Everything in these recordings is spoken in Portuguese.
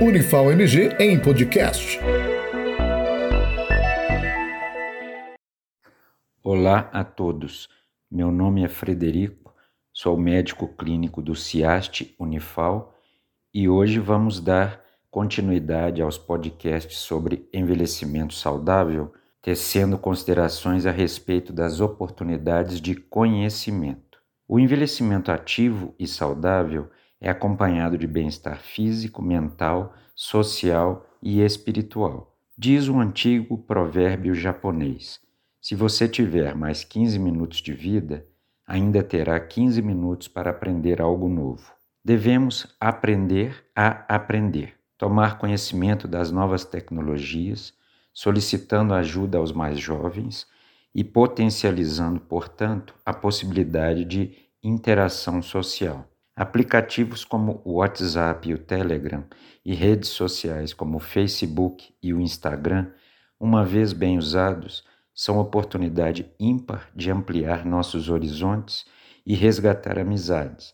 Unifal MG em podcast. Olá a todos. Meu nome é Frederico, sou médico clínico do CIAST Unifal e hoje vamos dar continuidade aos podcasts sobre envelhecimento saudável, tecendo considerações a respeito das oportunidades de conhecimento. O envelhecimento ativo e saudável é acompanhado de bem-estar físico, mental, social e espiritual. Diz um antigo provérbio japonês: se você tiver mais 15 minutos de vida, ainda terá 15 minutos para aprender algo novo. Devemos aprender a aprender, tomar conhecimento das novas tecnologias, solicitando ajuda aos mais jovens e potencializando, portanto, a possibilidade de interação social. Aplicativos como o WhatsApp e o Telegram e redes sociais como o Facebook e o Instagram, uma vez bem usados, são oportunidade ímpar de ampliar nossos horizontes e resgatar amizades,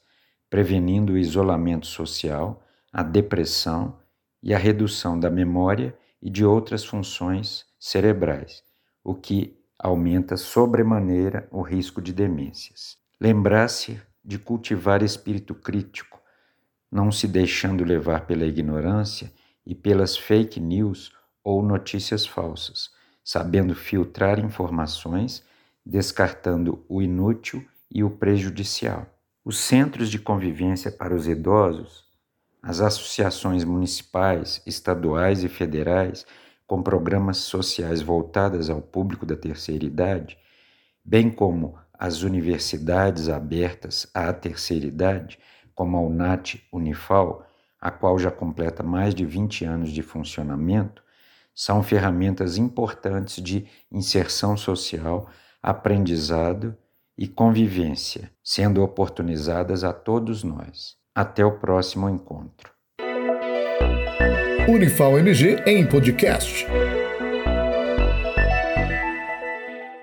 prevenindo o isolamento social, a depressão e a redução da memória e de outras funções cerebrais, o que aumenta sobremaneira o risco de demências. Lembrar-se de cultivar espírito crítico, não se deixando levar pela ignorância e pelas fake news ou notícias falsas, sabendo filtrar informações, descartando o inútil e o prejudicial. Os centros de convivência para os idosos, as associações municipais, estaduais e federais com programas sociais voltadas ao público da terceira idade, bem como as universidades abertas à terceira idade, como a UNAT Unifal, a qual já completa mais de 20 anos de funcionamento, são ferramentas importantes de inserção social, aprendizado e convivência, sendo oportunizadas a todos nós. Até o próximo encontro. Unifal MG em podcast.